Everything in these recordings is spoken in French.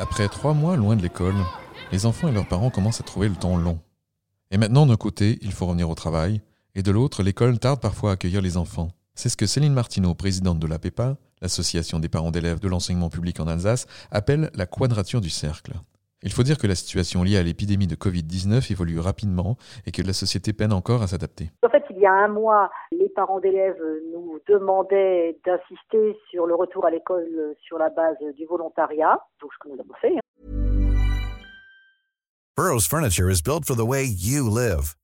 Après trois mois loin de l'école, les enfants et leurs parents commencent à trouver le temps long. Et maintenant, d'un côté, il faut revenir au travail, et de l'autre, l'école tarde parfois à accueillir les enfants. C'est ce que Céline Martineau, présidente de l'APEPA, l'association des parents d'élèves de l'enseignement public en Alsace, appelle la quadrature du cercle. Il faut dire que la situation liée à l'épidémie de Covid-19 évolue rapidement et que la société peine encore à s'adapter. Il y a un mois, les parents d'élèves nous demandaient d'insister sur le retour à l'école sur la base du volontariat, donc ce que nous avons fait. Hein. Burroughs Furniture is built for the way you live.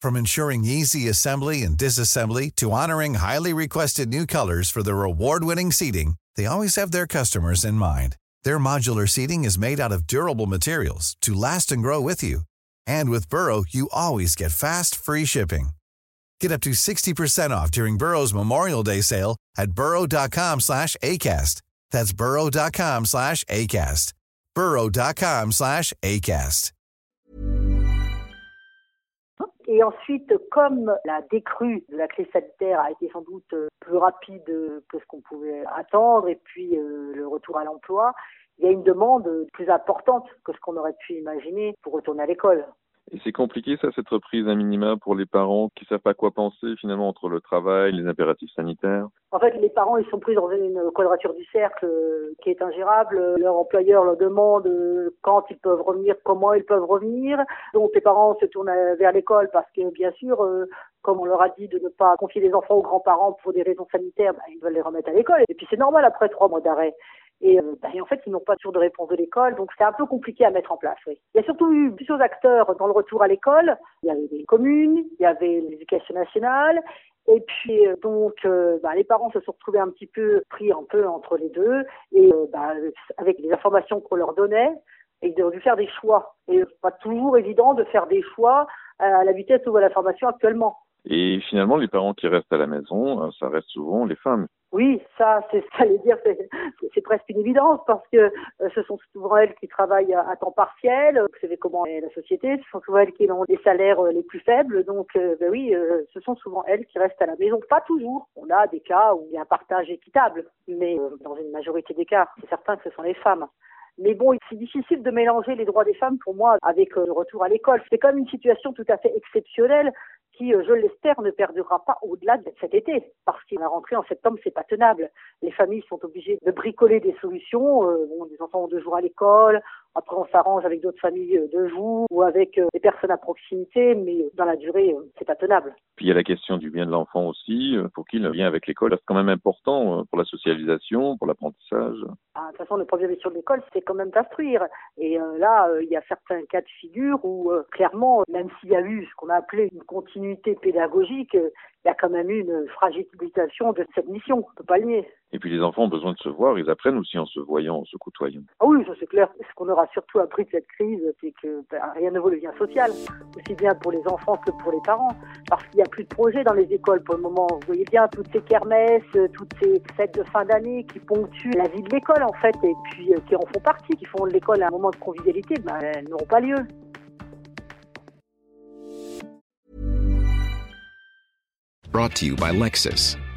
From ensuring easy assembly and disassembly to honoring highly requested new colors for their award-winning seating, they always have their customers in mind. Their modular seating is made out of durable materials to last and grow with you. And with Burrow, you always get fast, free shipping. Get up to 60% off during Burrow's Memorial Day sale at burrow.com slash ACAST. That's burrow.com slash ACAST. burrow.com slash ACAST. Et ensuite, comme la décrue de la crise sanitaire a été sans doute plus rapide que ce qu'on pouvait attendre, et puis euh, le retour à l'emploi, il y a une demande plus importante que ce qu'on aurait pu imaginer pour retourner à l'école. Et c'est compliqué ça, cette reprise à minima pour les parents qui savent pas quoi penser finalement entre le travail, les impératifs sanitaires. En fait, les parents ils sont pris dans une quadrature du cercle euh, qui est ingérable. Leur employeur leur demande euh, quand ils peuvent revenir, comment ils peuvent revenir. Donc les parents se tournent vers l'école parce que bien sûr, euh, comme on leur a dit de ne pas confier les enfants aux grands-parents pour des raisons sanitaires, bah, ils veulent les remettre à l'école. Et puis c'est normal après trois mois d'arrêt. Euh, bah, et, en fait, ils n'ont pas toujours de réponse de l'école, donc c'est un peu compliqué à mettre en place. Il y a surtout eu plusieurs acteurs dans le retour à l'école. Il y avait les communes, il y avait l'éducation nationale, et puis euh, donc, euh, bah, les parents se sont retrouvés un petit peu pris un peu entre les deux, et bah, avec les informations qu'on leur donnait, ils ont dû faire des choix. Et pas toujours évident de faire des choix à la vitesse où va la formation actuellement. Et finalement, les parents qui restent à la maison, ça reste souvent les femmes. Oui, ça, c'est ça veut dire, c'est presque une évidence parce que euh, ce sont souvent elles qui travaillent à, temps partiel. Vous savez comment est la société, ce sont souvent elles qui ont les salaires euh, les plus faibles. Donc, euh, ben oui, ce sont souvent elles qui restent à la maison. Pas toujours. On a des cas où il y a un partage équitable, mais dans une majorité des cas, c'est certain que ce sont les femmes. Mais bon, c'est difficile de mélanger les droits des femmes pour moi avec le retour à l'école. C'est même une situation tout à fait exceptionnelle qui, euh, je l'espère, ne perdurera pas au-delà de cet été, parce que la rentrée en septembre, c'est pas tenable. Les familles sont obligées de bricoler des solutions. Euh, les enfants ont deux jours à l'école, après, on s'arrange avec d'autres familles euh, de jour ou avec des personnes à proximité, mais dans la durée, c'est pas tenable. Puis il y a la question du bien de l'enfant aussi, pour qu'il le lien avec l'école c'est quand même important pour la socialisation, pour l'apprentissage. Ah, de toute façon, le premier mission de l'école, c'est quand même d'instruire. Et là, il y a certains cas de figure où, clairement, même s'il y a eu ce qu'on a appelé une continuité pédagogique, il y a quand même eu une fragilisation de cette mission, on ne peut pas le nier. Et puis les enfants ont besoin de se voir, ils apprennent aussi en se voyant, en se côtoyant. Ah oui, ça c'est clair. Ce qu'on aura surtout appris de cette crise, c'est que ben, rien ne vaut le lien social, aussi bien pour les enfants que pour les parents, parce qu'il n'y a plus de projets dans les écoles pour le moment. Vous voyez bien toutes ces kermesses, toutes ces fêtes de fin d'année qui ponctuent la vie de l'école en fait, et puis euh, qui en font partie, qui font de l'école un moment de convivialité, ben, elles n'auront pas lieu. Brought to you by Lexus.